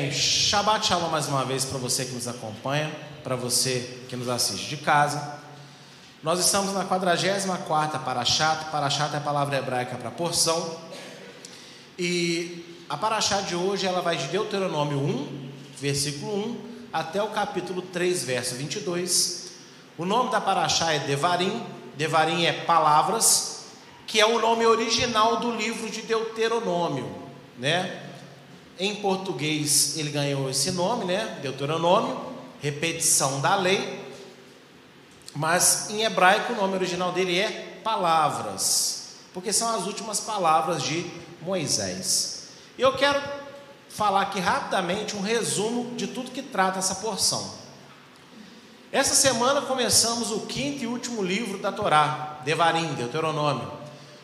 Bem, Shabbat Shalom mais uma vez para você que nos acompanha, para você que nos assiste de casa. Nós estamos na 44 Parashat. Parashat é a palavra hebraica para porção. E a Parashat de hoje ela vai de Deuteronômio 1, versículo 1, até o capítulo 3, verso 22. O nome da Parashat é Devarim. Devarim é palavras, que é o nome original do livro de Deuteronômio, né? Em português ele ganhou esse nome, né? Deuteronômio, repetição da lei. Mas em hebraico o nome original dele é palavras, porque são as últimas palavras de Moisés. E eu quero falar aqui rapidamente um resumo de tudo que trata essa porção. Essa semana começamos o quinto e último livro da Torá, Devarim, Deuteronômio,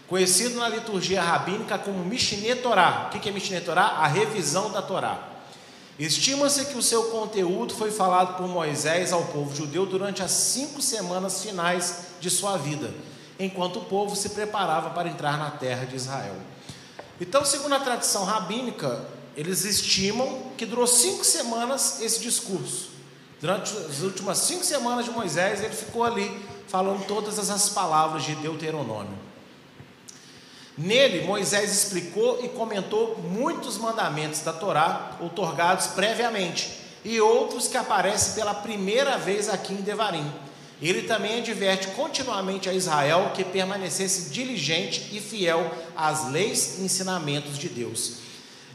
conhecido na liturgia rabínica como Mishneh Torá. O que é Mishneh Torá? A revisão da Torá. Estima-se que o seu conteúdo foi falado por Moisés ao povo judeu durante as cinco semanas finais de sua vida, enquanto o povo se preparava para entrar na terra de Israel. Então, segundo a tradição rabínica, eles estimam que durou cinco semanas esse discurso. Durante as últimas cinco semanas de Moisés, ele ficou ali falando todas essas palavras de Deuteronômio. Nele, Moisés explicou e comentou muitos mandamentos da Torá outorgados previamente e outros que aparecem pela primeira vez aqui em Devarim. Ele também adverte continuamente a Israel que permanecesse diligente e fiel às leis e ensinamentos de Deus.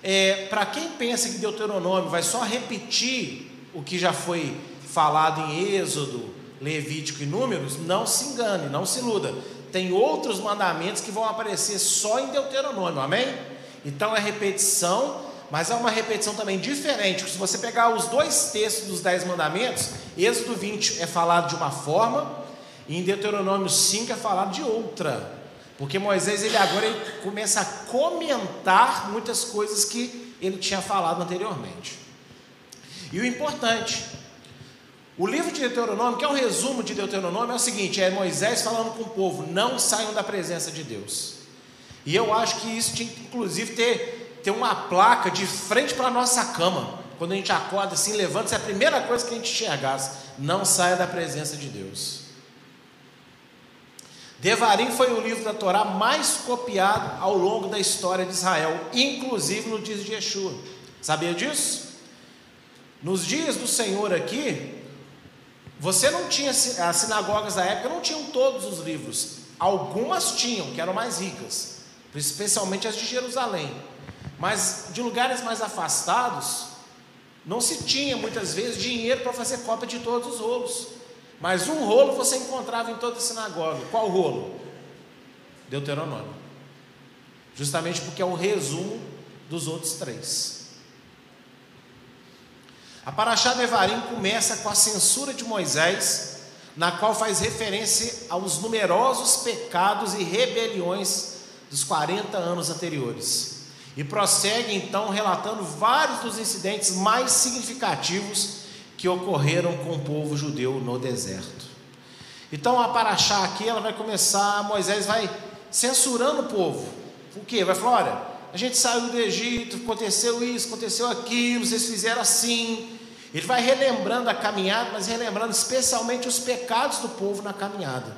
É, Para quem pensa que Deuteronômio vai só repetir o que já foi falado em Êxodo, Levítico e Números, não se engane, não se iluda tem outros mandamentos que vão aparecer só em Deuteronômio, amém? Então é repetição, mas é uma repetição também diferente. Se você pegar os dois textos dos Dez Mandamentos, Êxodo 20 é falado de uma forma, e em Deuteronômio 5 é falado de outra. Porque Moisés ele agora ele começa a comentar muitas coisas que ele tinha falado anteriormente. E o importante, o livro de Deuteronômio, que é um resumo de Deuteronômio, é o seguinte: é Moisés falando com o povo, não saiam da presença de Deus. E eu acho que isso tinha que, inclusive, ter, ter uma placa de frente para a nossa cama. Quando a gente acorda assim, levanta, é a primeira coisa que a gente enxergasse: não saia da presença de Deus. Devarim foi o livro da Torá mais copiado ao longo da história de Israel, inclusive no dia de Yeshua. Sabia disso? Nos dias do Senhor aqui, você não tinha, as sinagogas da época não tinham todos os livros. Algumas tinham, que eram mais ricas, especialmente as de Jerusalém. Mas de lugares mais afastados, não se tinha muitas vezes dinheiro para fazer cópia de todos os rolos. Mas um rolo você encontrava em toda a sinagoga. Qual rolo? Deuteronômio. Justamente porque é o resumo dos outros três. A Paraxá Devarim começa com a censura de Moisés, na qual faz referência aos numerosos pecados e rebeliões dos 40 anos anteriores. E prossegue então relatando vários dos incidentes mais significativos que ocorreram com o povo judeu no deserto. Então a Paraxá aqui ela vai começar, Moisés vai censurando o povo. O que? Vai falar: olha, a gente saiu do Egito, aconteceu isso, aconteceu aquilo, vocês fizeram assim, ele vai relembrando a caminhada, mas relembrando especialmente os pecados do povo na caminhada.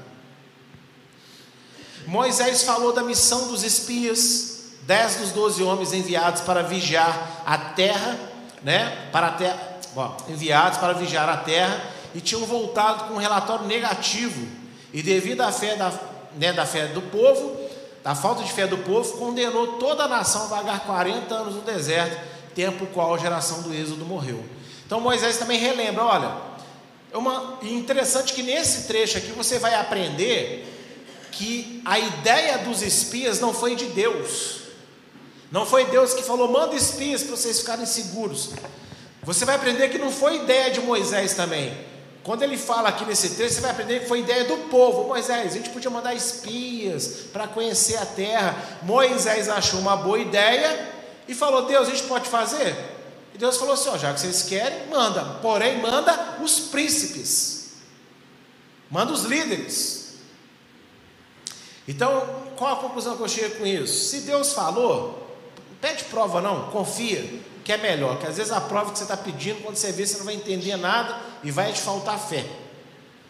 Moisés falou da missão dos espias, dez dos doze homens enviados para vigiar a terra, né? Para a terra, bom, enviados para vigiar a terra e tinham voltado com um relatório negativo. E devido à fé da, né, da fé do povo, da falta de fé do povo, condenou toda a nação a vagar 40 anos no deserto, tempo qual a geração do Êxodo morreu. Então Moisés também relembra: olha, é uma, interessante que nesse trecho aqui você vai aprender que a ideia dos espias não foi de Deus. Não foi Deus que falou, manda espias para vocês ficarem seguros. Você vai aprender que não foi ideia de Moisés também. Quando ele fala aqui nesse trecho, você vai aprender que foi ideia do povo. Moisés, a gente podia mandar espias para conhecer a terra. Moisés achou uma boa ideia e falou: Deus, a gente pode fazer? E Deus falou assim: ó, já que vocês querem, manda. Porém, manda os príncipes, manda os líderes. Então, qual a conclusão que eu chego com isso? Se Deus falou, pede prova não, confia. que é melhor, que às vezes a prova que você está pedindo, quando você vê, você não vai entender nada e vai te faltar fé.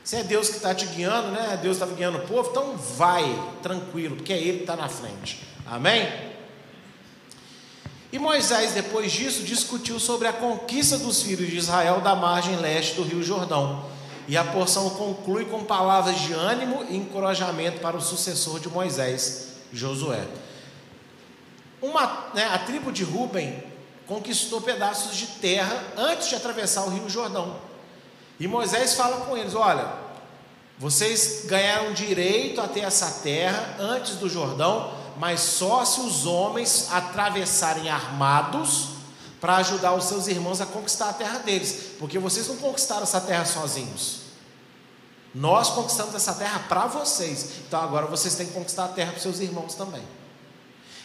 Se é Deus que está te guiando, né? Deus está guiando o povo, então vai tranquilo, porque é Ele que está na frente. Amém? E Moisés, depois disso, discutiu sobre a conquista dos filhos de Israel da margem leste do Rio Jordão. E a porção conclui com palavras de ânimo e encorajamento para o sucessor de Moisés, Josué. Uma, né, a tribo de Ruben conquistou pedaços de terra antes de atravessar o Rio Jordão. E Moisés fala com eles: Olha, vocês ganharam direito a ter essa terra antes do Jordão, mas só se os homens atravessarem armados para ajudar os seus irmãos a conquistar a terra deles, porque vocês não conquistaram essa terra sozinhos. Nós conquistamos essa terra para vocês, então agora vocês têm que conquistar a terra para seus irmãos também.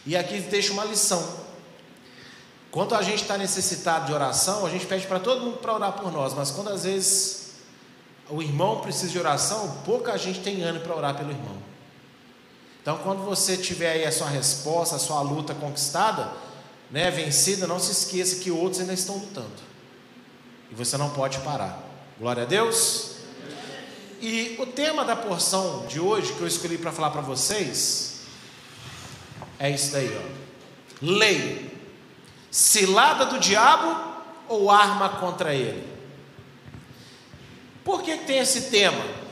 E aqui deixa uma lição. Quando a gente está necessitado de oração, a gente pede para todo mundo para orar por nós, mas quando às vezes o irmão precisa de oração, pouca gente tem ânimo para orar pelo irmão. Então, quando você tiver aí a sua resposta, a sua luta conquistada, né, vencida, não se esqueça que outros ainda estão lutando. E você não pode parar. Glória a Deus. E o tema da porção de hoje que eu escolhi para falar para vocês é isso daí, ó. Lei. Cilada do diabo ou arma contra ele? Por que tem esse tema?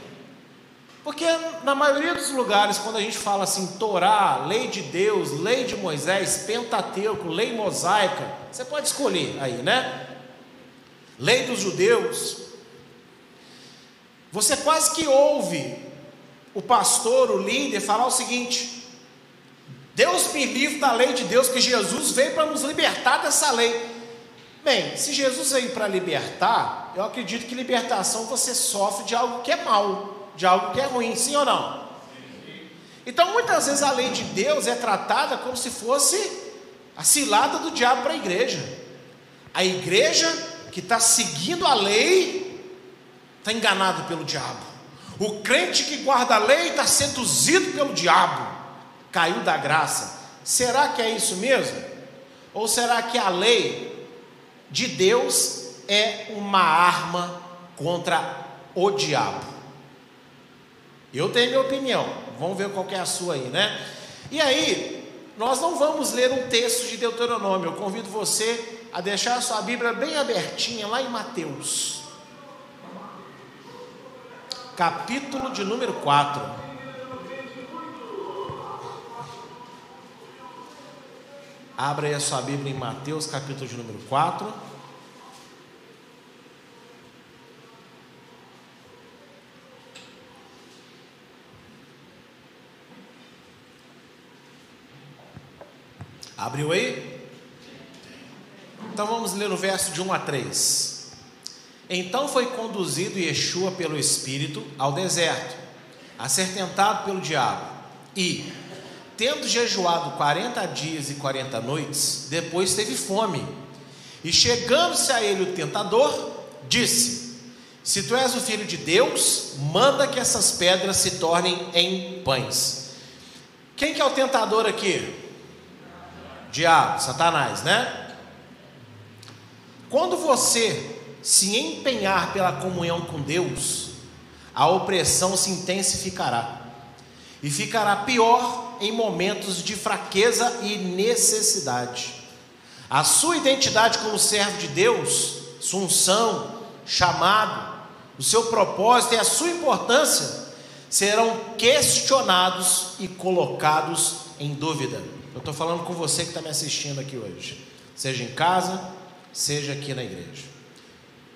Porque na maioria dos lugares, quando a gente fala assim, Torá, lei de Deus, lei de Moisés, Pentateuco, lei mosaica, você pode escolher aí, né? Lei dos judeus. Você quase que ouve o pastor, o líder, falar o seguinte: Deus me livre da lei de Deus, que Jesus veio para nos libertar dessa lei. Bem, se Jesus veio para libertar, eu acredito que libertação você sofre de algo que é mal de algo que é ruim, sim ou não? Então, muitas vezes a lei de Deus é tratada como se fosse a cilada do diabo para a igreja. A igreja que está seguindo a lei está enganado pelo diabo. O crente que guarda a lei está seduzido pelo diabo, caiu da graça. Será que é isso mesmo? Ou será que a lei de Deus é uma arma contra o diabo? Eu tenho minha opinião, vamos ver qual é a sua aí, né? E aí, nós não vamos ler um texto de Deuteronômio, eu convido você a deixar a sua Bíblia bem abertinha lá em Mateus, capítulo de número 4. Abra aí a sua Bíblia em Mateus, capítulo de número 4. Abriu aí? Então vamos ler o verso de 1 a 3. Então foi conduzido Yeshua pelo Espírito ao deserto, a ser tentado pelo diabo, e, tendo jejuado 40 dias e 40 noites, depois teve fome. E chegando-se a ele o tentador, disse: Se tu és o filho de Deus, manda que essas pedras se tornem em pães. Quem que é o tentador aqui? Diabo, Satanás, né? Quando você se empenhar pela comunhão com Deus, a opressão se intensificará e ficará pior em momentos de fraqueza e necessidade. A sua identidade como servo de Deus, sua unção, chamado, o seu propósito e a sua importância serão questionados e colocados em dúvida. Eu estou falando com você que está me assistindo aqui hoje, seja em casa, seja aqui na igreja.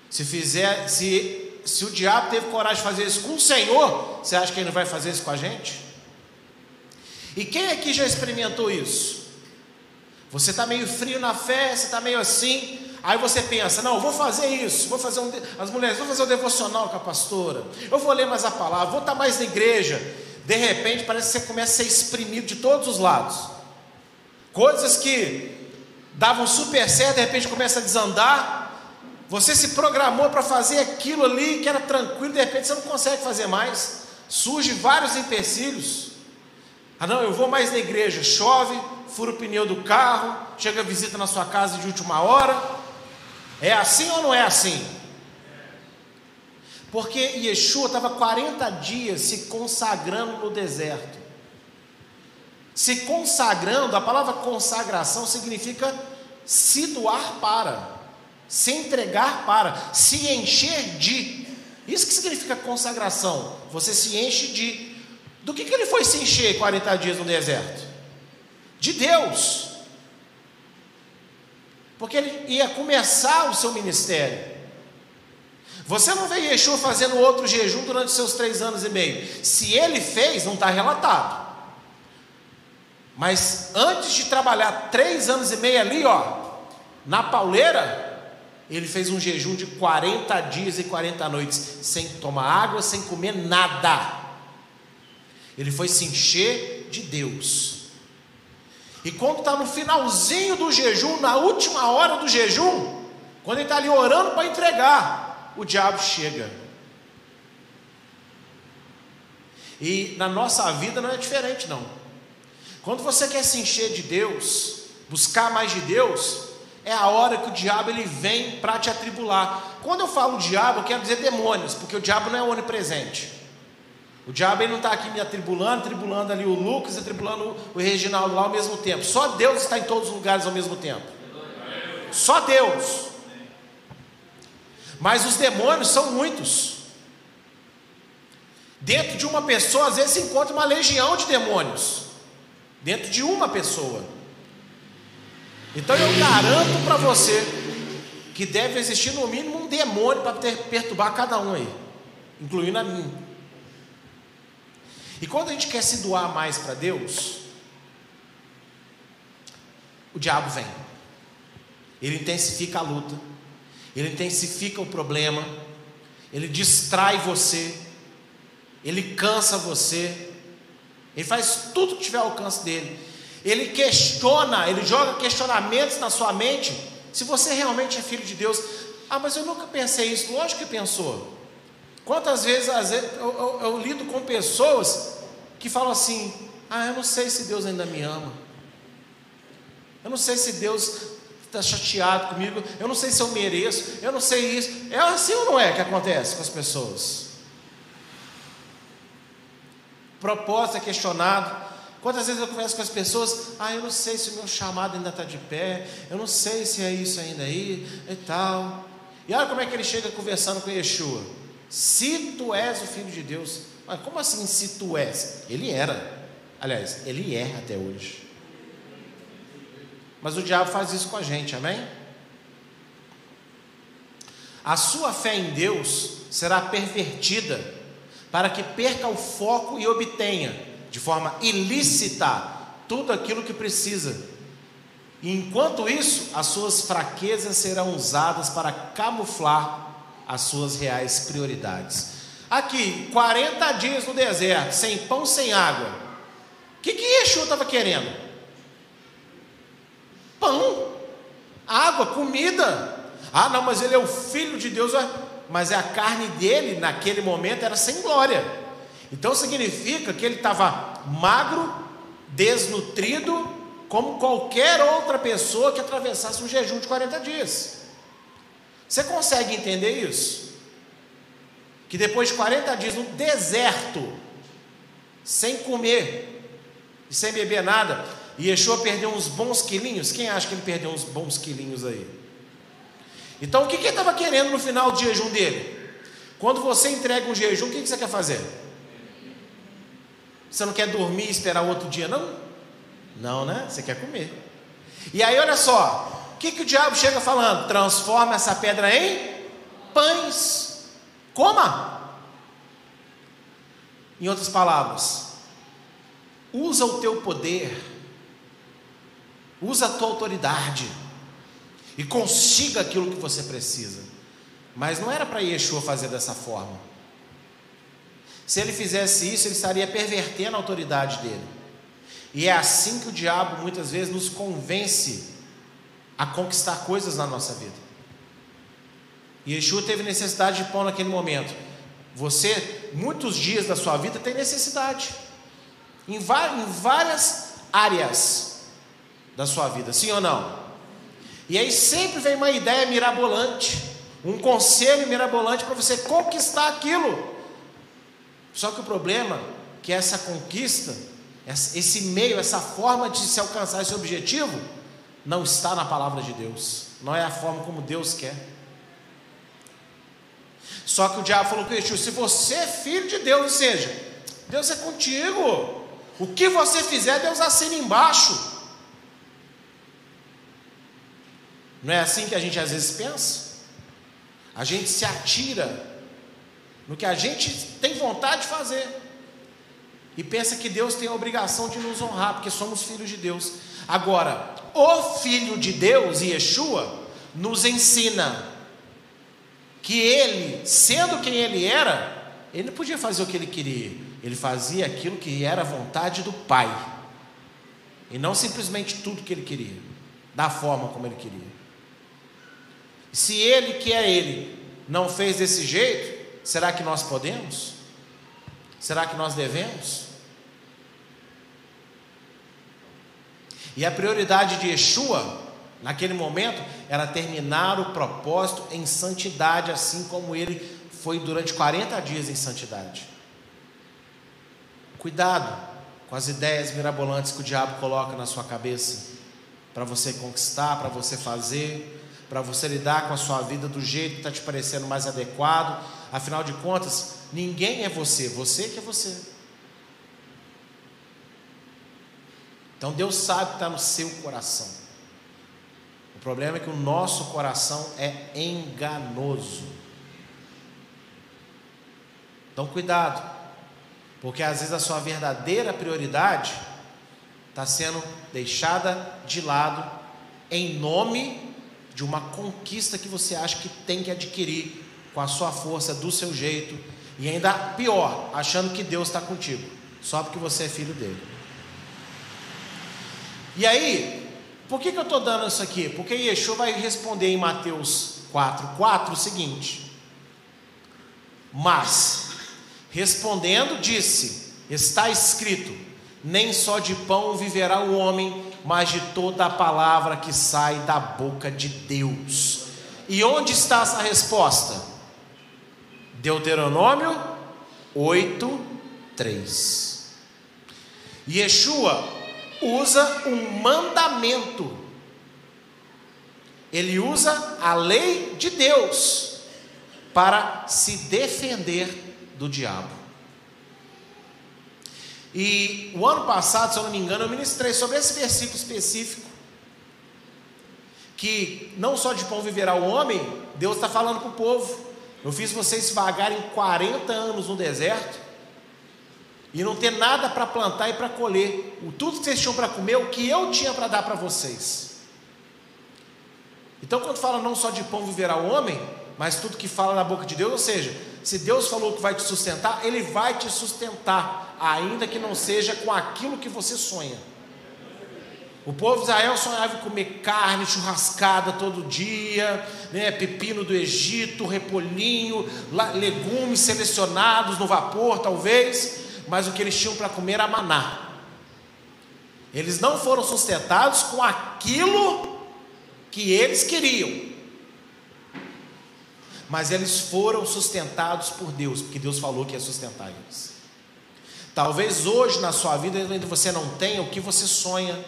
Se fizer, se, se o diabo teve coragem de fazer isso com o Senhor, você acha que ele não vai fazer isso com a gente? E quem aqui já experimentou isso? Você está meio frio na fé, você está meio assim, aí você pensa, não, vou fazer isso, vou fazer um, as mulheres, vou fazer um devocional com a pastora, eu vou ler mais a palavra, vou estar mais na igreja. De repente parece que você começa a ser exprimido de todos os lados. Coisas que davam super certo, de repente começa a desandar. Você se programou para fazer aquilo ali que era tranquilo, de repente você não consegue fazer mais. Surge vários empecilhos. Ah, não, eu vou mais na igreja. Chove, fura o pneu do carro, chega visita na sua casa de última hora. É assim ou não é assim? Porque Yeshua estava 40 dias se consagrando no deserto. Se consagrando, a palavra consagração significa se doar para, se entregar para, se encher de. Isso que significa consagração. Você se enche de. Do que, que ele foi se encher 40 dias no deserto? De Deus. Porque ele ia começar o seu ministério. Você não vê Yeshua fazendo outro jejum durante seus três anos e meio. Se ele fez, não está relatado. Mas antes de trabalhar três anos e meio ali, ó, na pauleira, ele fez um jejum de 40 dias e 40 noites, sem tomar água, sem comer nada. Ele foi se encher de Deus. E quando está no finalzinho do jejum, na última hora do jejum, quando ele está ali orando para entregar, o diabo chega. E na nossa vida não é diferente, não. Quando você quer se encher de Deus, buscar mais de Deus, é a hora que o diabo ele vem para te atribular. Quando eu falo diabo, eu quero dizer demônios, porque o diabo não é onipresente. O diabo ele não está aqui me atribulando, atribulando ali o Lucas, atribulando o Reginaldo lá ao mesmo tempo. Só Deus está em todos os lugares ao mesmo tempo. Só Deus. Mas os demônios são muitos. Dentro de uma pessoa, às vezes se encontra uma legião de demônios. Dentro de uma pessoa. Então eu garanto para você que deve existir no mínimo um demônio para perturbar cada um aí, incluindo a mim. E quando a gente quer se doar mais para Deus, o diabo vem. Ele intensifica a luta, ele intensifica o problema, ele distrai você, ele cansa você, ele faz tudo que tiver ao alcance dele ele questiona, ele joga questionamentos na sua mente, se você realmente é filho de Deus. Ah, mas eu nunca pensei isso. Lógico que pensou. Quantas vezes, eu, eu, eu lido com pessoas que falam assim: Ah, eu não sei se Deus ainda me ama. Eu não sei se Deus está chateado comigo. Eu não sei se eu mereço. Eu não sei isso. É assim ou não é que acontece com as pessoas? Propósito é questionado. Quantas vezes eu converso com as pessoas, ah, eu não sei se o meu chamado ainda está de pé, eu não sei se é isso ainda aí e tal. E olha como é que ele chega conversando com Yeshua. Se tu és o filho de Deus, mas como assim se tu és? Ele era, aliás, ele é até hoje. Mas o diabo faz isso com a gente, amém? A sua fé em Deus será pervertida para que perca o foco e obtenha de forma ilícita tudo aquilo que precisa. E enquanto isso, as suas fraquezas serão usadas para camuflar as suas reais prioridades. Aqui, 40 dias no deserto, sem pão, sem água. O que, que Yeshua estava querendo? Pão, água, comida. Ah, não, mas ele é o filho de Deus. Mas a carne dele, naquele momento, era sem glória. Então significa que ele estava magro, desnutrido, como qualquer outra pessoa que atravessasse um jejum de 40 dias. Você consegue entender isso? Que depois de 40 dias no deserto, sem comer e sem beber nada, Yeshua perdeu uns bons quilinhos. Quem acha que ele perdeu uns bons quilinhos aí? Então o que, ele estava querendo no final do jejum dele? Quando você entrega um jejum, o que, que você quer fazer? Você não quer dormir e esperar outro dia, não? Não, né? Você quer comer. E aí, olha só, o que, que o diabo chega falando? Transforma essa pedra em pães. Coma. Em outras palavras, usa o teu poder, usa a tua autoridade e consiga aquilo que você precisa. Mas não era para Yeshua fazer dessa forma. Se ele fizesse isso, ele estaria pervertendo a autoridade dele. E é assim que o diabo muitas vezes nos convence a conquistar coisas na nossa vida. Yeshua teve necessidade de pão naquele momento. Você, muitos dias da sua vida, tem necessidade. Em, várias áreas. da sua vida, sim ou não? E aí sempre vem uma ideia mirabolante, um conselho mirabolante para você conquistar aquilo. Só que o problema é que essa conquista, esse meio, essa forma de se alcançar esse objetivo, não está na palavra de Deus, não é a forma como Deus quer. Só que o diabo falou com Yeshua: se você é filho de Deus, ou seja, Deus é contigo, o que você fizer, Deus assina embaixo. Não é assim que a gente às vezes pensa? A gente se atira no que a gente tem vontade de fazer e pensa que Deus tem a obrigação de nos honrar, porque somos filhos de Deus. Agora, o Filho de Deus, Yeshua, nos ensina que ele, sendo quem ele era, ele não podia fazer o que ele queria, ele fazia aquilo que era vontade do Pai, e não simplesmente tudo que ele queria, da forma como ele queria. Se ele, que é ele, não fez desse jeito, será que nós podemos? Será que nós devemos? E a prioridade de Yeshua, naquele momento, era terminar o propósito em santidade, assim como ele foi durante 40 dias em santidade. Cuidado com as ideias mirabolantes que o diabo coloca na sua cabeça, para você conquistar, para você fazer, para você lidar com a sua vida do jeito que está te parecendo mais adequado. Afinal de contas, ninguém é você, você que é você. Então Deus sabe que está no seu coração. O problema é que o nosso coração é enganoso. Então cuidado, porque às vezes a sua verdadeira prioridade está sendo deixada de lado em nome de uma conquista que você acha que tem que adquirir com a sua força, do seu jeito, e ainda pior, achando que Deus está contigo, só porque você é filho dele. E aí, por que, que eu estou dando isso aqui? Porque Yeshua vai responder em Mateus 4, 4 o seguinte: Mas, respondendo, disse: Está escrito, nem só de pão viverá o homem, mas de toda a palavra que sai da boca de Deus. E onde está essa resposta? Deuteronômio 8, 3. Yeshua usa um mandamento, ele usa a lei de Deus para se defender do diabo. E o ano passado, se eu não me engano, eu ministrei sobre esse versículo específico. Que não só de pão viverá o homem, Deus está falando para o povo. Eu fiz vocês vagarem 40 anos no deserto e não ter nada para plantar e para colher. O tudo que vocês tinham para comer, o que eu tinha para dar para vocês. Então, quando fala não só de pão viverá o homem, mas tudo que fala na boca de Deus, ou seja, se Deus falou que vai te sustentar, Ele vai te sustentar, ainda que não seja com aquilo que você sonha. O povo de Israel sonhava em comer carne churrascada todo dia, né, pepino do Egito, repolhinho, legumes selecionados no vapor, talvez, mas o que eles tinham para comer era maná. Eles não foram sustentados com aquilo que eles queriam, mas eles foram sustentados por Deus, porque Deus falou que ia sustentar eles. Talvez hoje na sua vida você não tenha o que você sonha,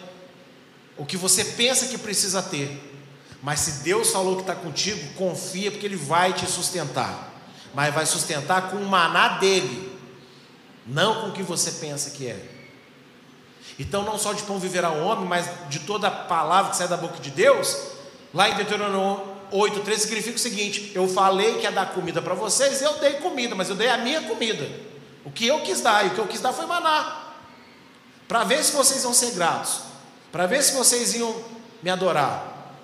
o que você pensa que precisa ter, mas se Deus falou que está contigo, confia, porque Ele vai te sustentar, mas vai sustentar com o maná dele, não com o que você pensa que é. Então, não só de pão viverá o homem, mas de toda a palavra que sai da boca de Deus, lá em Deuteronômio 8,3 significa o seguinte: eu falei que ia dar comida para vocês, eu dei comida, mas eu dei a minha comida. O que eu quis dar, e o que eu quis dar foi maná. Para ver se vocês vão ser gratos, para ver se vocês iam me adorar.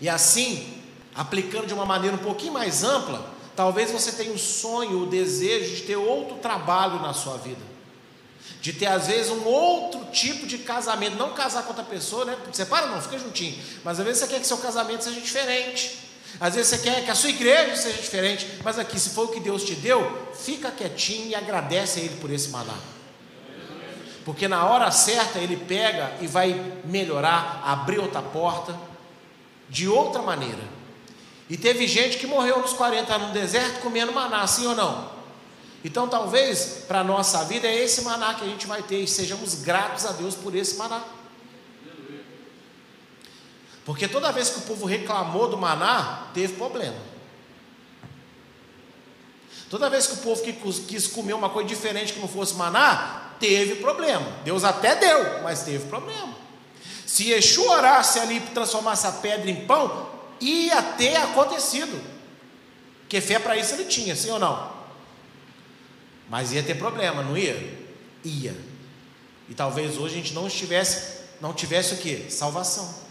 E assim, aplicando de uma maneira um pouquinho mais ampla, talvez você tenha o sonho, o desejo de ter outro trabalho na sua vida de ter às vezes um outro tipo de casamento, não casar com outra pessoa, né? Separa não, fica juntinho. Mas às vezes você quer que seu casamento seja diferente. Às vezes você quer que a sua igreja seja diferente, mas aqui, se for o que Deus te deu, fica quietinho e agradece a Ele por esse maná. Porque na hora certa ele pega e vai melhorar, abrir outra porta, de outra maneira. E teve gente que morreu nos 40 anos no deserto comendo maná, sim ou não? Então talvez para a nossa vida é esse maná que a gente vai ter e sejamos gratos a Deus por esse maná. Porque toda vez que o povo reclamou do maná, teve problema. Toda vez que o povo quis comer uma coisa diferente que não fosse maná, teve problema. Deus até deu, mas teve problema. Se Yeshua orasse ali e transformasse a pedra em pão, ia ter acontecido. Porque fé para isso ele tinha, sim ou não? Mas ia ter problema, não ia? Ia. E talvez hoje a gente não estivesse, não tivesse o que? Salvação.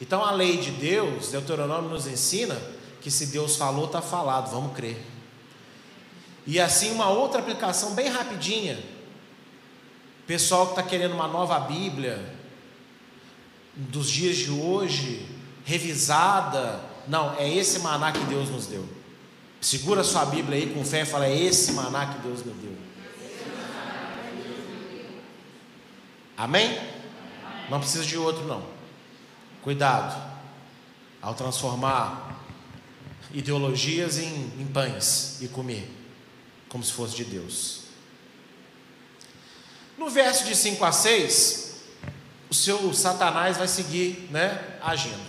Então a lei de Deus, Deuteronômio nos ensina que se Deus falou, está falado, vamos crer. E assim uma outra aplicação bem rapidinha. Pessoal que está querendo uma nova Bíblia, dos dias de hoje, revisada. Não, é esse maná que Deus nos deu. Segura sua Bíblia aí com fé e fala: é esse maná que Deus nos deu. Amém? Não precisa de outro, não. Cuidado ao transformar ideologias em, em pães e comer, como se fosse de Deus. No verso de 5 a 6, o seu Satanás vai seguir né, agindo.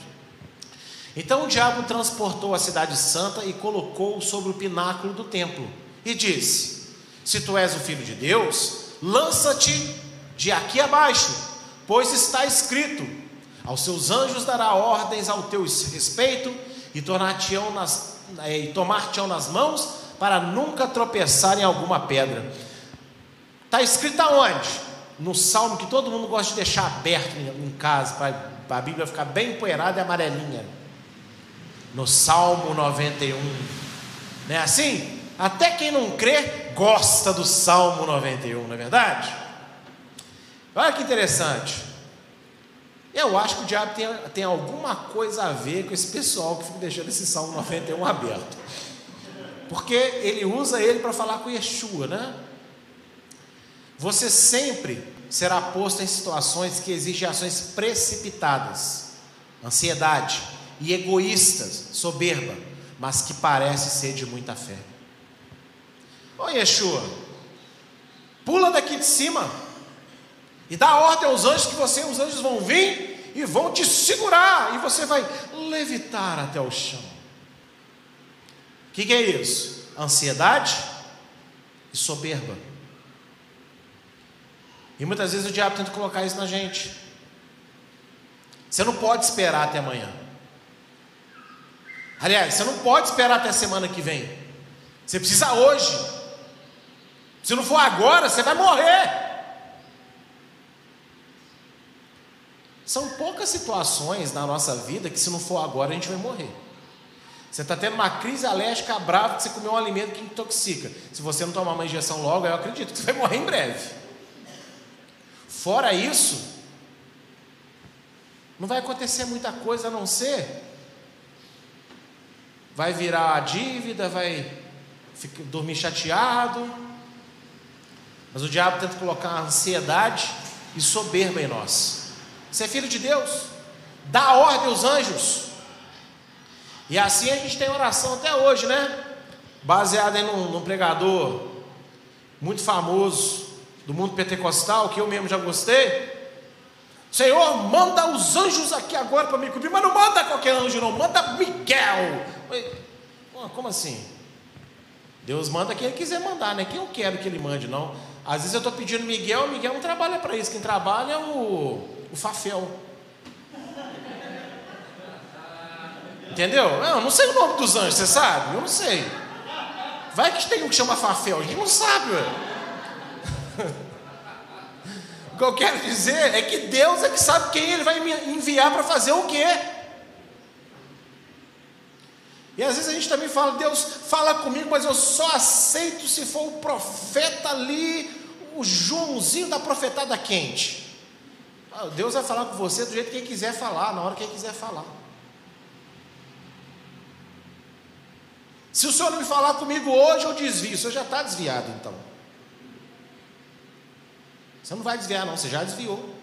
Então o diabo transportou a cidade santa e colocou sobre o pináculo do templo e disse: Se tu és o filho de Deus, lança-te de aqui abaixo, pois está escrito: Aos seus anjos dará ordens ao teu respeito e tornar-te-ão nas, é, e tomar-te-ão nas mãos para nunca tropeçar em alguma pedra. Está escrito aonde? No salmo que todo mundo gosta de deixar aberto em casa, para a Bíblia ficar bem empoeirada e amarelinha no Salmo 91. Não é assim? Até quem não crê gosta do Salmo 91, não é verdade? Olha que interessante. Eu acho que o diabo tem, tem alguma coisa a ver com esse pessoal que fica deixando esse Salmo 91 aberto. Porque ele usa ele para falar com Yeshua, né? Você sempre será posto em situações que exigem ações precipitadas, ansiedade, e egoístas, soberba, mas que parece ser de muita fé. Ô Yeshua, pula daqui de cima e dá ordem aos anjos que você, os anjos vão vir e vão te segurar e você vai levitar até o chão. O que, que é isso? Ansiedade e soberba. E muitas vezes o diabo tenta colocar isso na gente. Você não pode esperar até amanhã. Aliás, você não pode esperar até a semana que vem. Você precisa hoje. Se não for agora, você vai morrer. São poucas situações na nossa vida que, se não for agora, a gente vai morrer. Você está tendo uma crise alérgica brava que você comeu um alimento que intoxica. Se você não tomar uma injeção logo, eu acredito que você vai morrer em breve. Fora isso, não vai acontecer muita coisa a não ser vai virar a dívida, vai dormir chateado. Mas o diabo tenta colocar ansiedade e soberba em nós. É filho de Deus, dá ordem aos anjos. E assim a gente tem oração até hoje, né? Baseada em num, num pregador muito famoso do mundo pentecostal, que eu mesmo já gostei. Senhor, manda os anjos aqui agora para me cobrir, mas não manda qualquer anjo, não, manda Miguel, como assim? Deus manda quem ele quiser mandar, né? Quem eu quero que ele mande, não. Às vezes eu estou pedindo Miguel, Miguel não trabalha para isso. Quem trabalha é o, o Fafel. Entendeu? Eu não sei o nome dos anjos, você sabe? Eu não sei. Vai que tem um que chama Fafel, a gente não sabe, ué. O que eu quero dizer é que Deus é que sabe quem Ele vai me enviar para fazer o quê? E às vezes a gente também fala, Deus fala comigo, mas eu só aceito se for o profeta ali, o Joãozinho da profetada quente. Ah, Deus vai falar com você do jeito que ele quiser falar, na hora que ele quiser falar. Se o Senhor não me falar comigo hoje, eu desvio. Você já está desviado então. Você não vai desviar, não, você já desviou.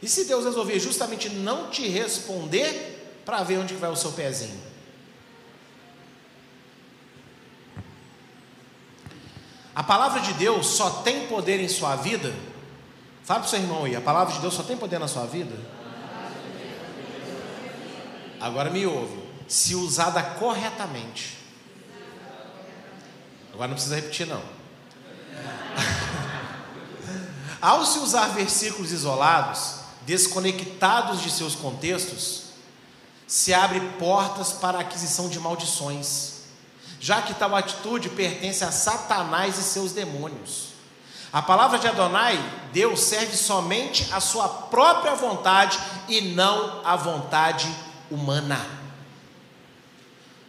E se Deus resolver justamente não te responder, para ver onde vai o seu pezinho? A palavra de Deus só tem poder em sua vida. Fala para o seu irmão aí, a palavra de Deus só tem poder na sua vida? Agora me ouve se usada corretamente. Agora não precisa repetir, não. Ao se usar versículos isolados, desconectados de seus contextos, se abre portas para a aquisição de maldições, já que tal atitude pertence a Satanás e seus demônios. A palavra de Adonai, Deus serve somente a sua própria vontade e não a vontade humana.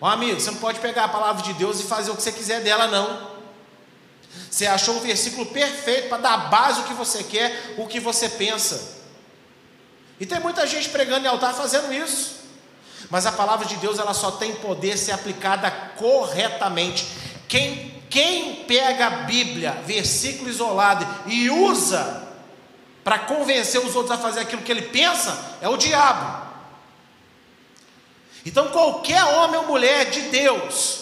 Ó amigo, você não pode pegar a palavra de Deus e fazer o que você quiser dela, não. Você achou um versículo perfeito para dar base o que você quer, o que você pensa. E tem muita gente pregando em altar fazendo isso. Mas a palavra de Deus ela só tem poder ser aplicada corretamente. Quem, quem pega a Bíblia, versículo isolado, e usa para convencer os outros a fazer aquilo que ele pensa, é o diabo. Então, qualquer homem ou mulher de Deus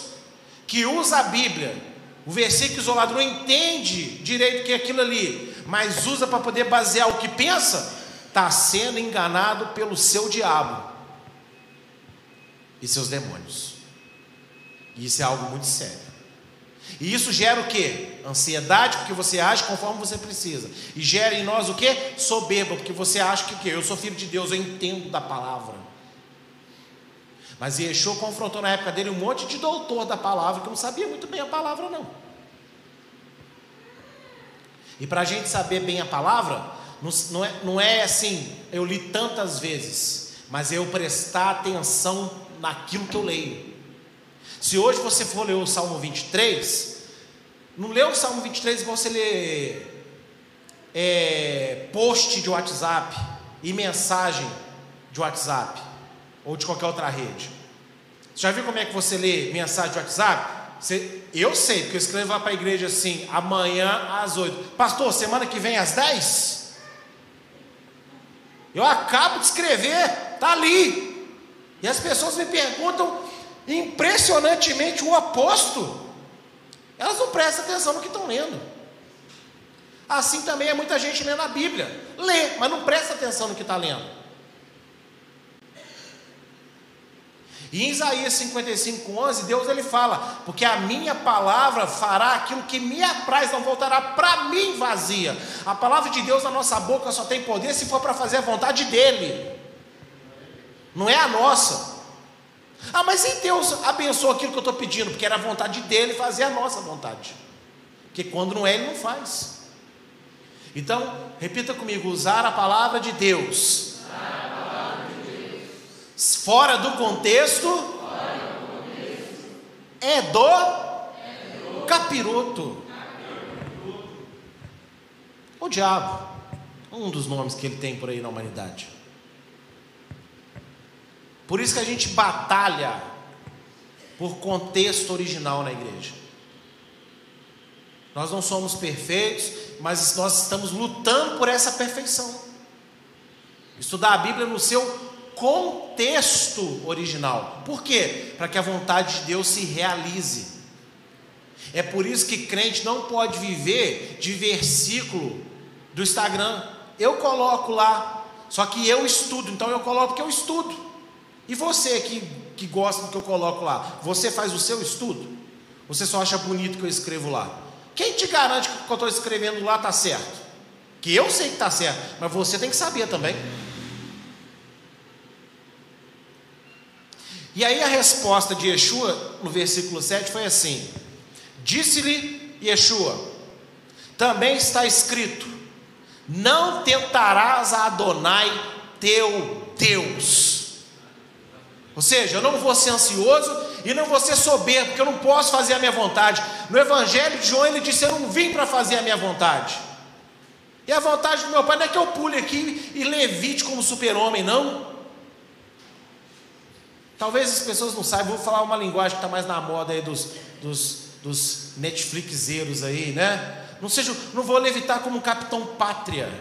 que usa a Bíblia, o versículo isolado não entende direito que é aquilo ali, mas usa para poder basear o que pensa, está sendo enganado pelo seu diabo e seus demônios. E isso é algo muito sério. E isso gera o que? Ansiedade, porque você age conforme você precisa. E gera em nós o que? Soberba, porque você acha que o quê? Eu sou filho de Deus, eu entendo da palavra. Mas Yeshua confrontou na época dele um monte de doutor da palavra que não sabia muito bem a palavra, não. E para a gente saber bem a palavra, não é, não é assim, eu li tantas vezes, mas eu prestar atenção naquilo que eu leio. Se hoje você for ler o Salmo 23, não lê o Salmo 23 igual você lê é, post de WhatsApp e mensagem de WhatsApp ou de qualquer outra rede. Você já viu como é que você lê mensagem de WhatsApp? Você, eu sei, porque eu escrevo lá para a igreja assim, amanhã às 8. Pastor, semana que vem às 10? Eu acabo de escrever, está ali. E as pessoas me perguntam impressionantemente o oposto. Elas não prestam atenção no que estão lendo. Assim também é muita gente lendo a Bíblia. Lê, mas não presta atenção no que está lendo. E em Isaías 55, 11, Deus ele fala: Porque a minha palavra fará aquilo que me apraz, não voltará para mim vazia. A palavra de Deus na nossa boca só tem poder se for para fazer a vontade dEle, não é a nossa. Ah, mas e Deus abençoa aquilo que eu estou pedindo? Porque era a vontade dEle fazer a nossa vontade. Porque quando não é, Ele não faz. Então, repita comigo: usar a palavra de Deus fora do contexto, é do capiroto. O diabo, um dos nomes que ele tem por aí na humanidade. Por isso que a gente batalha por contexto original na igreja. Nós não somos perfeitos, mas nós estamos lutando por essa perfeição. Estudar a Bíblia no seu contexto original. Por quê? Para que a vontade de Deus se realize. É por isso que crente não pode viver de versículo do Instagram. Eu coloco lá, só que eu estudo, então eu coloco que eu estudo. E você que, que gosta do que eu coloco lá, você faz o seu estudo? Você só acha bonito que eu escrevo lá? Quem te garante que o que eu estou escrevendo lá está certo? Que eu sei que está certo, mas você tem que saber também. E aí a resposta de Yeshua, no versículo 7, foi assim: Disse-lhe Yeshua, também está escrito: Não tentarás a Adonai teu Deus. Ou seja, eu não vou ser ansioso e não vou ser soberbo, porque eu não posso fazer a minha vontade. No Evangelho de João ele disse: Eu não vim para fazer a minha vontade. E a vontade do meu pai não é que eu pule aqui e levite como super-homem, não. Talvez as pessoas não saibam, vou falar uma linguagem que está mais na moda aí dos, dos, dos Netflixeiros aí, né? Não seja, não vou levitar como um capitão pátria.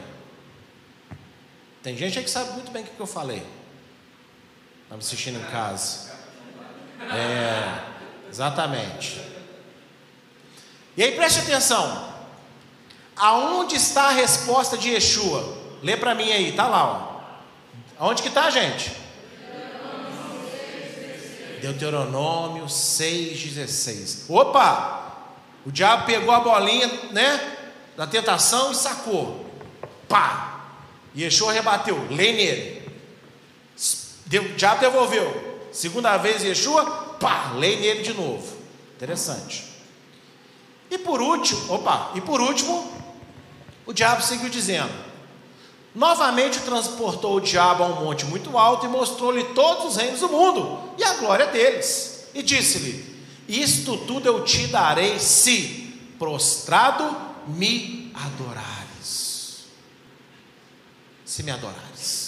Tem gente aí que sabe muito bem o que eu falei. Está me assistindo em casa. É, exatamente. E aí preste atenção. Aonde está a resposta de Yeshua? Lê para mim aí, tá lá, ó. Aonde que está, gente? Deuteronômio 6,16. Opa! O diabo pegou a bolinha, né? Da tentação e sacou. Pá! Yeshua rebateu. Lê nele. O diabo devolveu. Segunda vez Yeshua, pá! Lê nele de novo. Interessante. E por último, opa, e por último, o diabo seguiu dizendo: Novamente transportou o diabo a um monte muito alto e mostrou-lhe todos os reinos do mundo e a glória deles. E disse-lhe: Isto tudo eu te darei se prostrado me adorares. Se me adorares.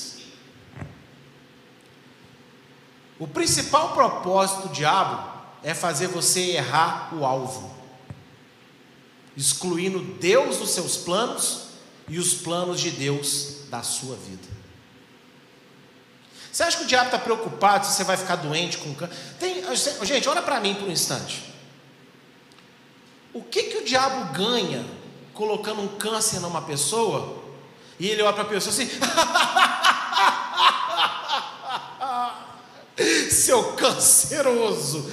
O principal propósito do diabo é fazer você errar o alvo, excluindo Deus dos seus planos e os planos de Deus da sua vida. Você acha que o diabo está preocupado se você vai ficar doente com câncer? Gente, olha para mim por um instante. O que, que o diabo ganha colocando um câncer numa pessoa e ele olha para a pessoa assim: seu canceroso.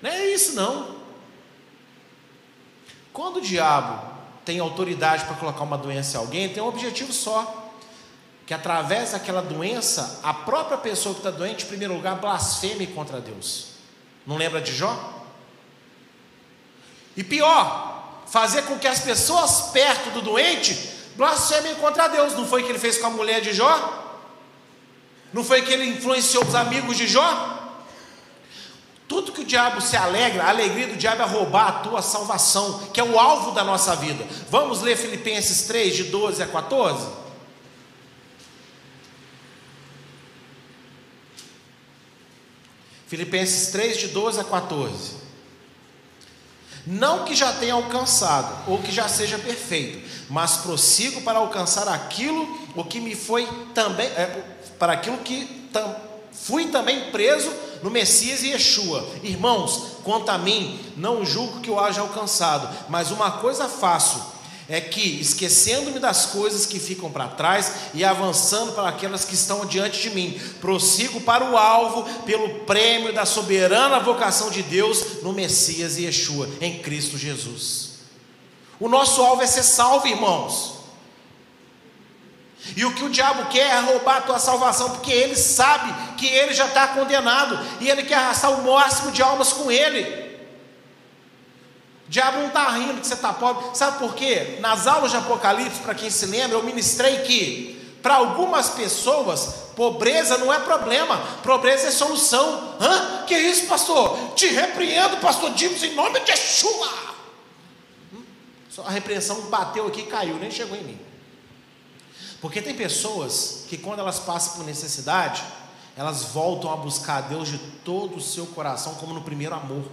Não é isso não. Quando o diabo tem autoridade para colocar uma doença em alguém, tem um objetivo só: que através daquela doença, a própria pessoa que está doente, em primeiro lugar, blasfeme contra Deus. Não lembra de Jó? E pior, fazer com que as pessoas perto do doente blasfemem contra Deus. Não foi o que ele fez com a mulher de Jó? Não foi que ele influenciou os amigos de Jó? Tudo que o diabo se alegra, a alegria do diabo é roubar a tua salvação, que é o alvo da nossa vida. Vamos ler Filipenses 3, de 12 a 14? Filipenses 3, de 12 a 14. Não que já tenha alcançado, ou que já seja perfeito, mas prossigo para alcançar aquilo o que me foi também, é, para aquilo que tam, fui também preso no Messias e Yeshua. Irmãos, quanto a mim, não julgo que eu haja alcançado, mas uma coisa faço, é que, esquecendo-me das coisas que ficam para trás e avançando para aquelas que estão diante de mim, prossigo para o alvo pelo prêmio da soberana vocação de Deus no Messias e Yeshua, em Cristo Jesus. O nosso alvo é ser salvo, irmãos. E o que o diabo quer é roubar a tua salvação, porque ele sabe que ele já está condenado e ele quer arrastar o máximo de almas com ele. O diabo não está rindo que você está pobre, sabe por quê? Nas aulas de Apocalipse, para quem se lembra, eu ministrei que para algumas pessoas pobreza não é problema, pobreza é solução. Hã? Que isso, pastor? Te repreendo, pastor Dimos, em nome de Yeshua. Hum? A repreensão bateu aqui e caiu, nem chegou em mim. Porque tem pessoas que, quando elas passam por necessidade, elas voltam a buscar a Deus de todo o seu coração, como no primeiro amor.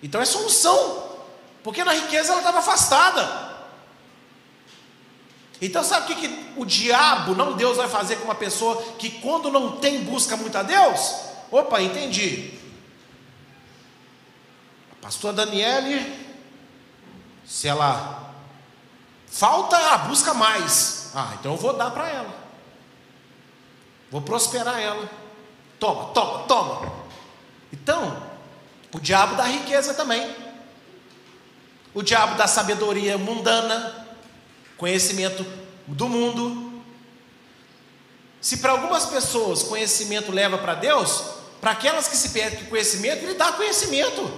Então é solução, porque na riqueza ela estava afastada. Então sabe o que, que o diabo, não Deus, vai fazer com uma pessoa que, quando não tem, busca muito a Deus? Opa, entendi. A pastora Daniele, se ela falta, busca mais. Ah, então eu vou dar para ela. Vou prosperar ela. Toma, toma, toma. Então, o diabo dá riqueza também. O diabo dá sabedoria mundana, conhecimento do mundo. Se para algumas pessoas conhecimento leva para Deus, para aquelas que se perdem conhecimento, ele dá conhecimento.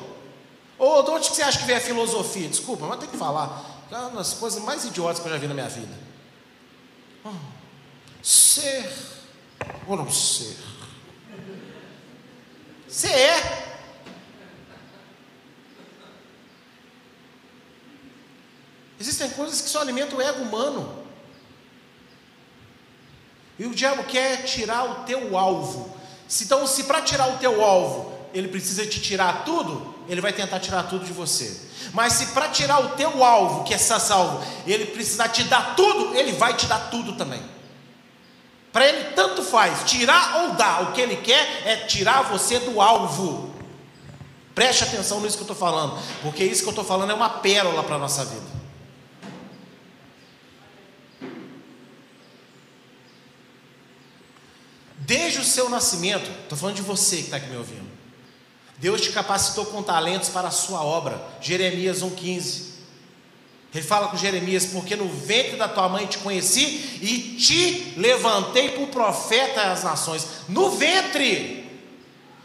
Ou de onde você acha que vem a filosofia? Desculpa, mas tem que falar. É uma das coisas mais idiotas que eu já vi na minha vida. Ser ou não ser? Ser é. Existem coisas que só alimentam o ego humano. E o diabo quer tirar o teu alvo. Então, se para tirar o teu alvo, ele precisa te tirar tudo, ele vai tentar tirar tudo de você. Mas se para tirar o teu alvo, que é ser salvo, ele precisar te dar tudo, ele vai te dar tudo também. Para ele tanto faz, tirar ou dar, o que ele quer é tirar você do alvo. Preste atenção nisso que eu estou falando, porque isso que eu estou falando é uma pérola para a nossa vida. Desde o seu nascimento, estou falando de você que está aqui me ouvindo. Deus te capacitou com talentos para a sua obra. Jeremias 1,15. Ele fala com Jeremias: Porque no ventre da tua mãe te conheci e te levantei por profeta às nações. No ventre.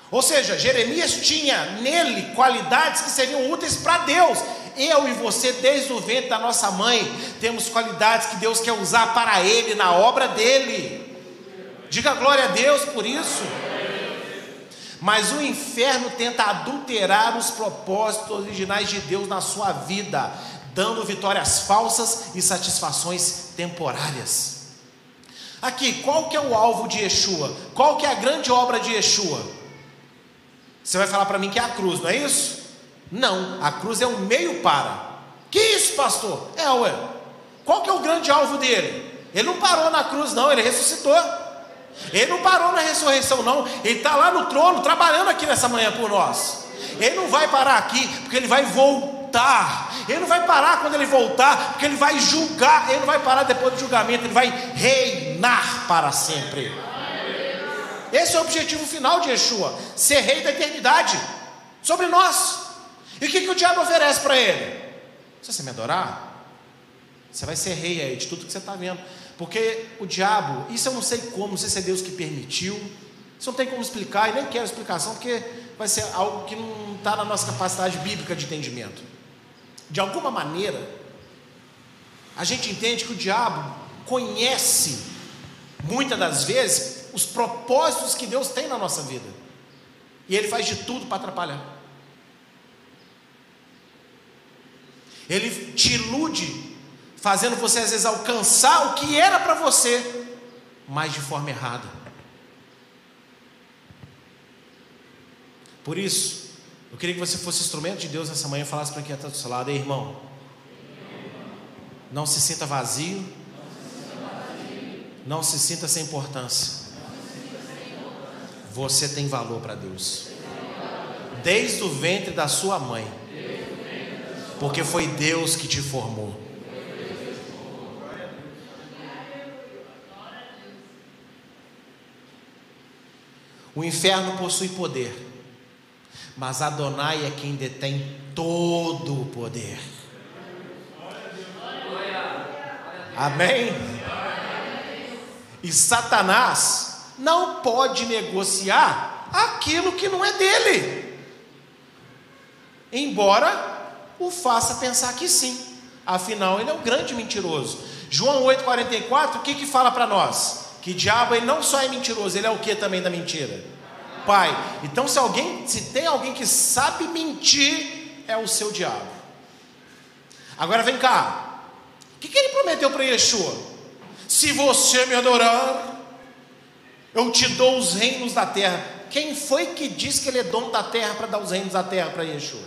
Ou seja, Jeremias tinha nele qualidades que seriam úteis para Deus. Eu e você, desde o ventre da nossa mãe, temos qualidades que Deus quer usar para Ele, na obra dele. Diga glória a Deus por isso. Mas o inferno tenta adulterar os propósitos originais de Deus na sua vida, dando vitórias falsas e satisfações temporárias. Aqui, qual que é o alvo de Yeshua? Qual que é a grande obra de Yeshua? Você vai falar para mim que é a cruz, não é isso? Não, a cruz é um meio para. Que isso, pastor? É, ué. Qual que é o grande alvo dele? Ele não parou na cruz, não, ele ressuscitou. Ele não parou na ressurreição, não. Ele está lá no trono, trabalhando aqui nessa manhã por nós. Ele não vai parar aqui, porque ele vai voltar. Ele não vai parar quando ele voltar, porque ele vai julgar. Ele não vai parar depois do julgamento, ele vai reinar para sempre. Esse é o objetivo final de Yeshua: ser rei da eternidade sobre nós. E o que, que o diabo oferece para ele? Se você me adorar, você vai ser rei aí de tudo que você está vendo. Porque o diabo, isso eu não sei como, não sei se é Deus que permitiu, isso não tem como explicar e nem quero explicação, porque vai ser algo que não está na nossa capacidade bíblica de entendimento. De alguma maneira, a gente entende que o diabo conhece, muitas das vezes, os propósitos que Deus tem na nossa vida, e ele faz de tudo para atrapalhar. Ele te ilude fazendo você às vezes alcançar o que era para você, mas de forma errada. Por isso, eu queria que você fosse instrumento de Deus essa manhã e falasse para quem está do seu lado, Ei, irmão, não se sinta vazio, não se sinta sem importância. Você tem valor para Deus, desde o ventre da sua mãe, porque foi Deus que te formou. O inferno possui poder, mas Adonai é quem detém todo o poder. Amém? E Satanás não pode negociar aquilo que não é dele, embora o faça pensar que sim, afinal ele é um grande mentiroso. João 8,44, o que, que fala para nós? Que diabo ele não só é mentiroso, ele é o que também da mentira? Pai. Então se alguém, se tem alguém que sabe mentir, é o seu diabo. Agora vem cá. O que, que ele prometeu para Yeshua? Se você me adorar, eu te dou os reinos da terra. Quem foi que disse que ele é dono da terra para dar os reinos da terra para Yeshua?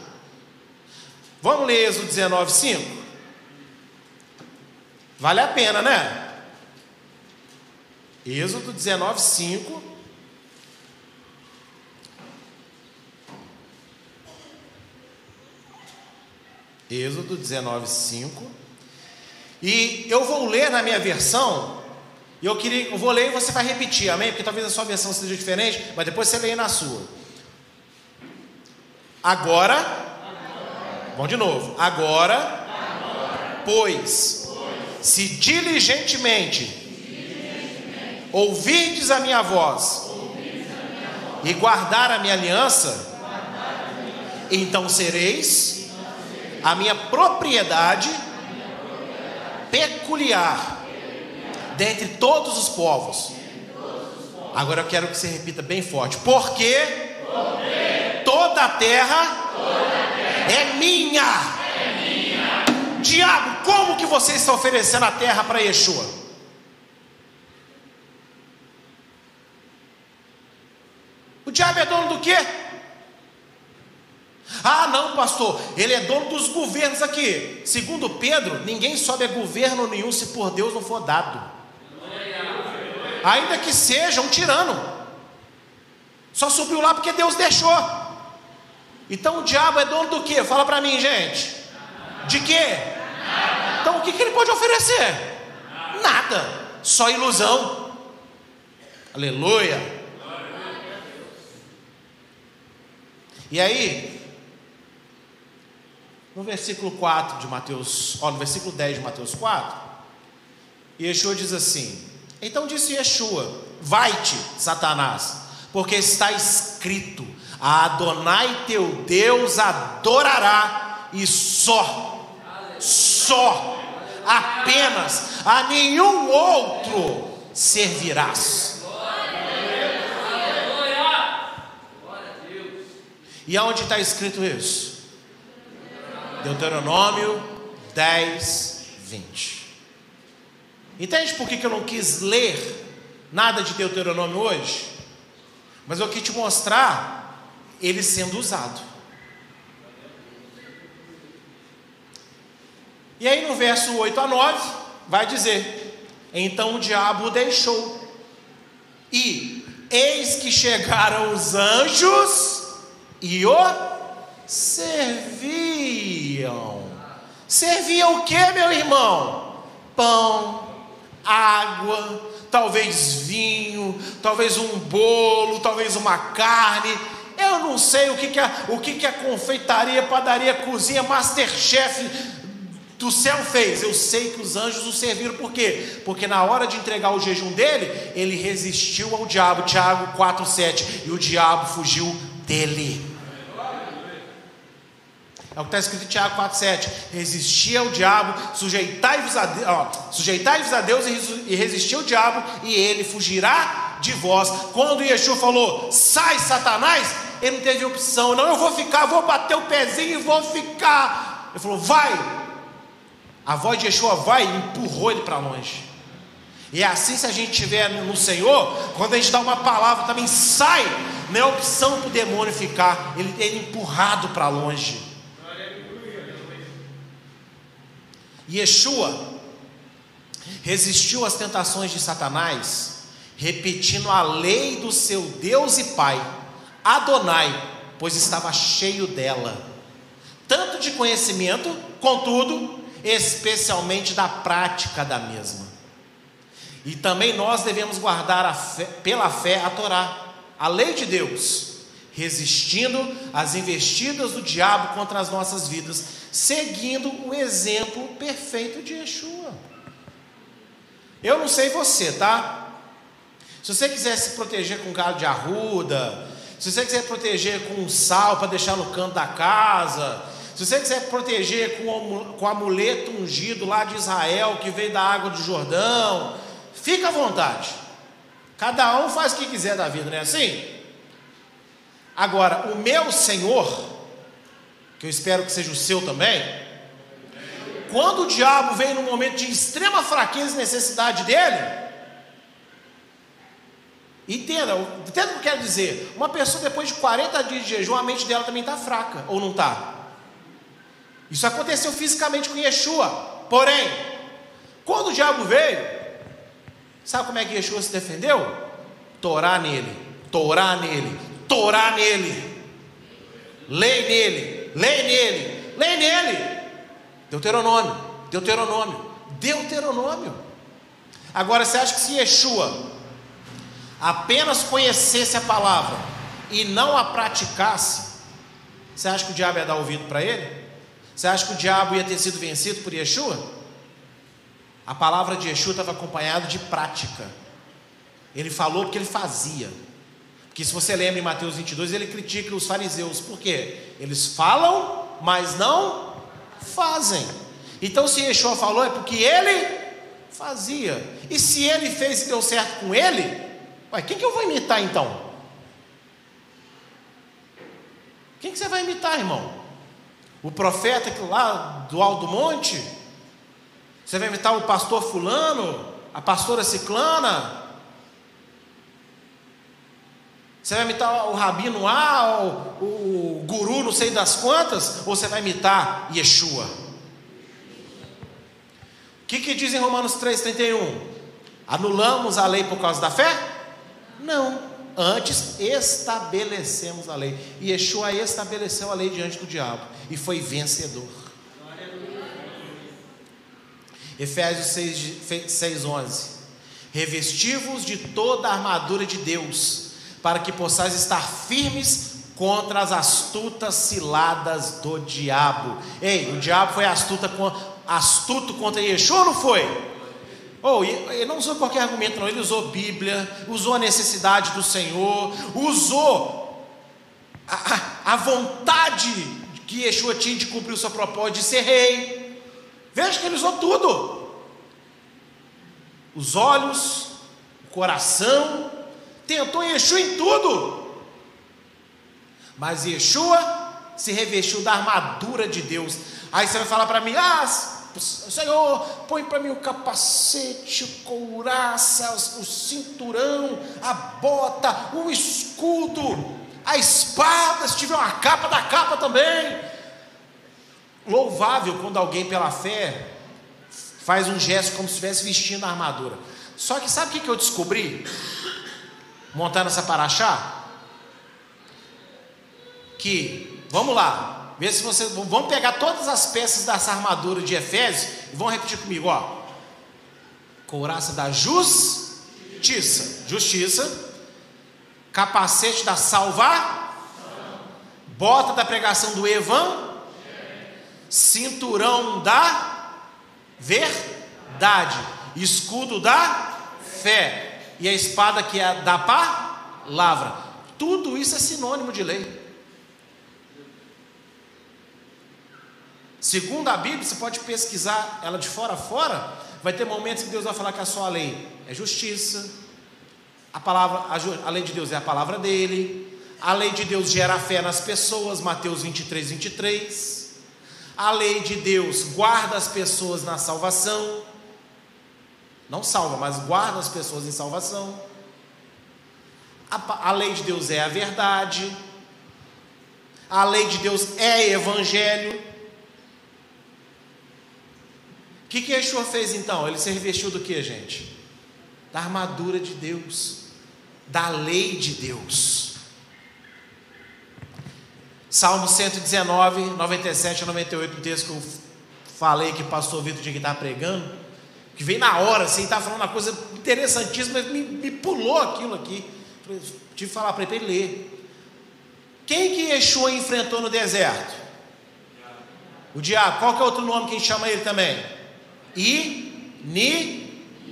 Vamos ler Êxodo 19, 5? Vale a pena, né? Êxodo 19, 5. Êxodo 19, 5. E eu vou ler na minha versão, e eu queria, eu vou ler e você vai repetir, amém? Porque talvez a sua versão seja diferente, mas depois você lê na sua. Agora, vamos de novo. Agora, Agora. Pois, pois, se diligentemente ouvirdes a minha voz e guardar a minha aliança, então sereis a minha propriedade peculiar dentre todos os povos. Agora eu quero que você repita bem forte: porque toda a terra é minha. Diabo, como que você está oferecendo a terra para Yeshua? O diabo é dono do quê? Ah, não, pastor, ele é dono dos governos aqui. Segundo Pedro, ninguém sobe a governo nenhum se por Deus não for dado. Ainda que seja um tirano. Só subiu lá porque Deus deixou. Então o diabo é dono do que? Fala para mim, gente. De quê? Então o que, que ele pode oferecer? Nada. Só ilusão. Aleluia. E aí, no versículo 4 de Mateus, ó, no versículo 10 de Mateus 4, Yeshua diz assim: Então disse Yeshua: Vai-te, Satanás, porque está escrito: A Adonai teu Deus adorará, e só, só, apenas a nenhum outro servirás. E aonde está escrito isso? Deuteronômio 10, 20. Entende por que, eu não quis ler nada de Deuteronômio hoje? Mas eu quis te mostrar ele sendo usado. E aí no verso 8 a 9, vai dizer: Então o diabo o deixou, e eis que chegaram os anjos e o serviam. Serviam o que, meu irmão? Pão, água, talvez vinho, talvez um bolo, talvez uma carne. Eu não sei o que, que, a, o que, que a confeitaria, padaria, cozinha, masterchef do céu fez. Eu sei que os anjos o serviram, por quê? Porque na hora de entregar o jejum dele, ele resistiu ao diabo, Tiago 4,7, e o diabo fugiu dele. É o que está escrito em Tiago 4,7. Resistia ao diabo, sujeitai-vos a, sujeitai a Deus e resistir ao diabo, e ele fugirá de vós. Quando Yeshua falou, sai Satanás, ele não teve opção, não, eu vou ficar, vou bater o pezinho e vou ficar. Ele falou, vai. A voz de Yeshua vai e empurrou ele para longe. E é assim se a gente estiver no Senhor, quando a gente dá uma palavra também sai, não é opção para o demônio ficar, ele é empurrado para longe. Yeshua resistiu às tentações de Satanás, repetindo a lei do seu Deus e Pai, Adonai, pois estava cheio dela, tanto de conhecimento, contudo, especialmente da prática da mesma. E também nós devemos guardar fé, pela fé a Torá, a lei de Deus, resistindo às investidas do diabo contra as nossas vidas, seguindo o exemplo perfeito de Yeshua. Eu não sei você, tá? Se você quiser se proteger com galho de arruda, se você quiser proteger com sal para deixar no canto da casa, se você quiser proteger com, com amuleto ungido lá de Israel, que veio da água do Jordão, fica à vontade. Cada um faz o que quiser da vida, não é assim? Agora, o meu Senhor, que eu espero que seja o seu também, quando o diabo vem num momento de extrema fraqueza e necessidade dele, entenda, entenda o que eu quero dizer. Uma pessoa depois de 40 dias de jejum, a mente dela também está fraca, ou não está? Isso aconteceu fisicamente com Yeshua. Porém, quando o diabo veio, sabe como é que Yeshua se defendeu? Torá nele, Torá nele, Torá nele, lei nele, lei nele, lei nele. Deuteronômio, Deuteronômio, Deuteronômio. Agora você acha que se Yeshua apenas conhecesse a palavra e não a praticasse, você acha que o diabo ia dar ouvido para ele? Você acha que o diabo ia ter sido vencido por Yeshua? A palavra de Yeshua estava acompanhada de prática. Ele falou porque ele fazia. Que se você lembra em Mateus 22, ele critica os fariseus. Por quê? Eles falam, mas não fazem. Então, se Yeshua falou, é porque ele fazia. E se ele fez e deu certo com ele, ué, quem que eu vou imitar então? Quem que você vai imitar, irmão? O profeta que lá do alto monte? Você vai imitar o pastor fulano? A pastora ciclana? Você vai imitar o rabino A, o, o guru não sei das quantas, ou você vai imitar Yeshua? O que, que diz em Romanos 3,31? Anulamos a lei por causa da fé? Não. Antes estabelecemos a lei. E Yeshua estabeleceu a lei diante do diabo e foi vencedor. Efésios 6, 6 11. Revestivos de toda a armadura de Deus, para que possais estar firmes contra as astutas ciladas do diabo. Ei, o diabo foi astuta, astuto contra Yeshua não foi? Oh, ele não usou qualquer argumento, não. Ele usou Bíblia, usou a necessidade do Senhor, usou a, a, a vontade que Yeshua tinha de cumprir o seu propósito de ser rei. Veja que ele usou tudo: os olhos, o coração, tentou Yeshua em tudo. Mas Yeshua se revestiu da armadura de Deus. Aí você vai falar para mim: ah, Senhor, põe para mim o capacete, o couraça, o cinturão, a bota, o escudo, a espada, se tiver uma capa, da capa também. Louvável quando alguém pela fé faz um gesto como se estivesse vestindo a armadura. Só que sabe o que eu descobri? Montando essa paraxá? Que, vamos lá, Vê se você. Vamos pegar todas as peças dessa armadura de Efésios e vão repetir comigo, ó. Couraça da justiça. Justiça. Capacete da salvar. Bota da pregação do Evan. Cinturão da verdade. Escudo da fé. E a espada que é da palavra. Tudo isso é sinônimo de lei. Segundo a Bíblia, você pode pesquisar ela de fora a fora, vai ter momentos que Deus vai falar que a sua lei é justiça, a palavra, a, a lei de Deus é a palavra dele, a lei de Deus gera fé nas pessoas, Mateus 23, 23. A lei de Deus guarda as pessoas na salvação. Não salva, mas guarda as pessoas em salvação. A, a lei de Deus é a verdade. A lei de Deus é evangelho que, que Yeshua fez então? Ele se revestiu do que, gente? Da armadura de Deus, da lei de Deus. Salmo 119, 97 a 98, o texto que eu falei que o pastor Vitor tinha que estar pregando, que veio na hora, assim, estava falando uma coisa interessantíssima, mas me, me pulou aquilo aqui. Tive que falar para ele ler. Quem que Yeshua enfrentou no deserto? O diabo. Qual que é outro nome que a gente chama ele também?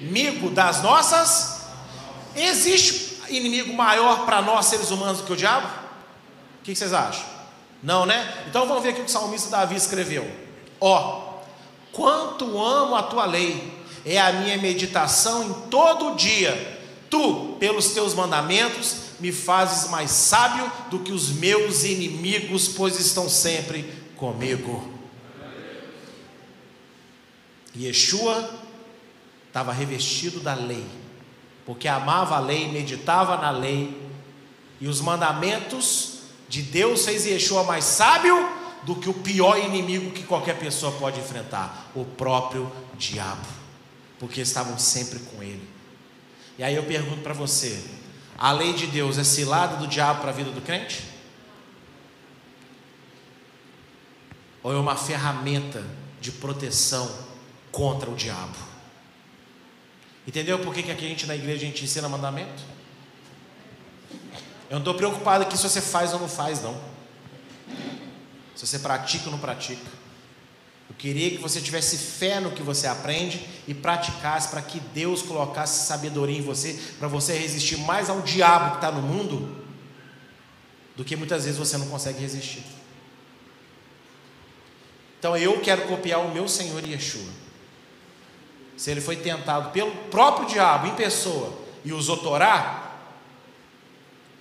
inimigo das nossas. Existe inimigo maior para nós seres humanos do que o diabo? O que vocês acham? Não, né? Então vamos ver aqui o que o salmista Davi escreveu. Ó, oh, quanto amo a tua lei, é a minha meditação em todo o dia. Tu, pelos teus mandamentos, me fazes mais sábio do que os meus inimigos, pois estão sempre comigo. Yeshua estava revestido da lei, porque amava a lei, meditava na lei, e os mandamentos de Deus fez Yeshua mais sábio do que o pior inimigo que qualquer pessoa pode enfrentar, o próprio diabo, porque estavam sempre com ele. E aí eu pergunto para você: a lei de Deus é cilada do diabo para a vida do crente? Ou é uma ferramenta de proteção contra o diabo. Entendeu por que, que aqui a gente na igreja a gente ensina mandamento? Eu não estou preocupado aqui se você faz ou não faz, não. Se você pratica ou não pratica. Eu queria que você tivesse fé no que você aprende e praticasse para que Deus colocasse sabedoria em você, para você resistir mais ao diabo que está no mundo, do que muitas vezes você não consegue resistir. Então eu quero copiar o meu Senhor Yeshua se ele foi tentado pelo próprio diabo em pessoa e usou Torá,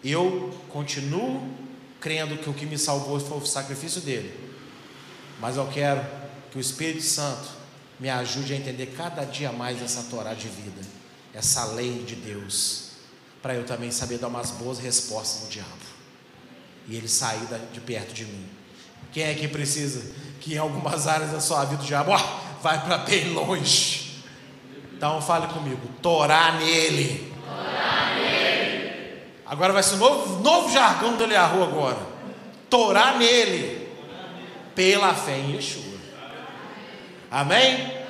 eu continuo crendo que o que me salvou foi o sacrifício dele. Mas eu quero que o Espírito Santo me ajude a entender cada dia mais essa Torá de vida, essa lei de Deus. para eu também saber dar umas boas respostas no diabo. E ele sair de perto de mim. Quem é que precisa que em algumas áreas da sua vida o diabo vai para bem longe? Então fale comigo, torar nele. Nele. Agora vai ser um novo, novo jargão do Eliahu agora. Torar nele. Pela fé em Yeshua. Amém?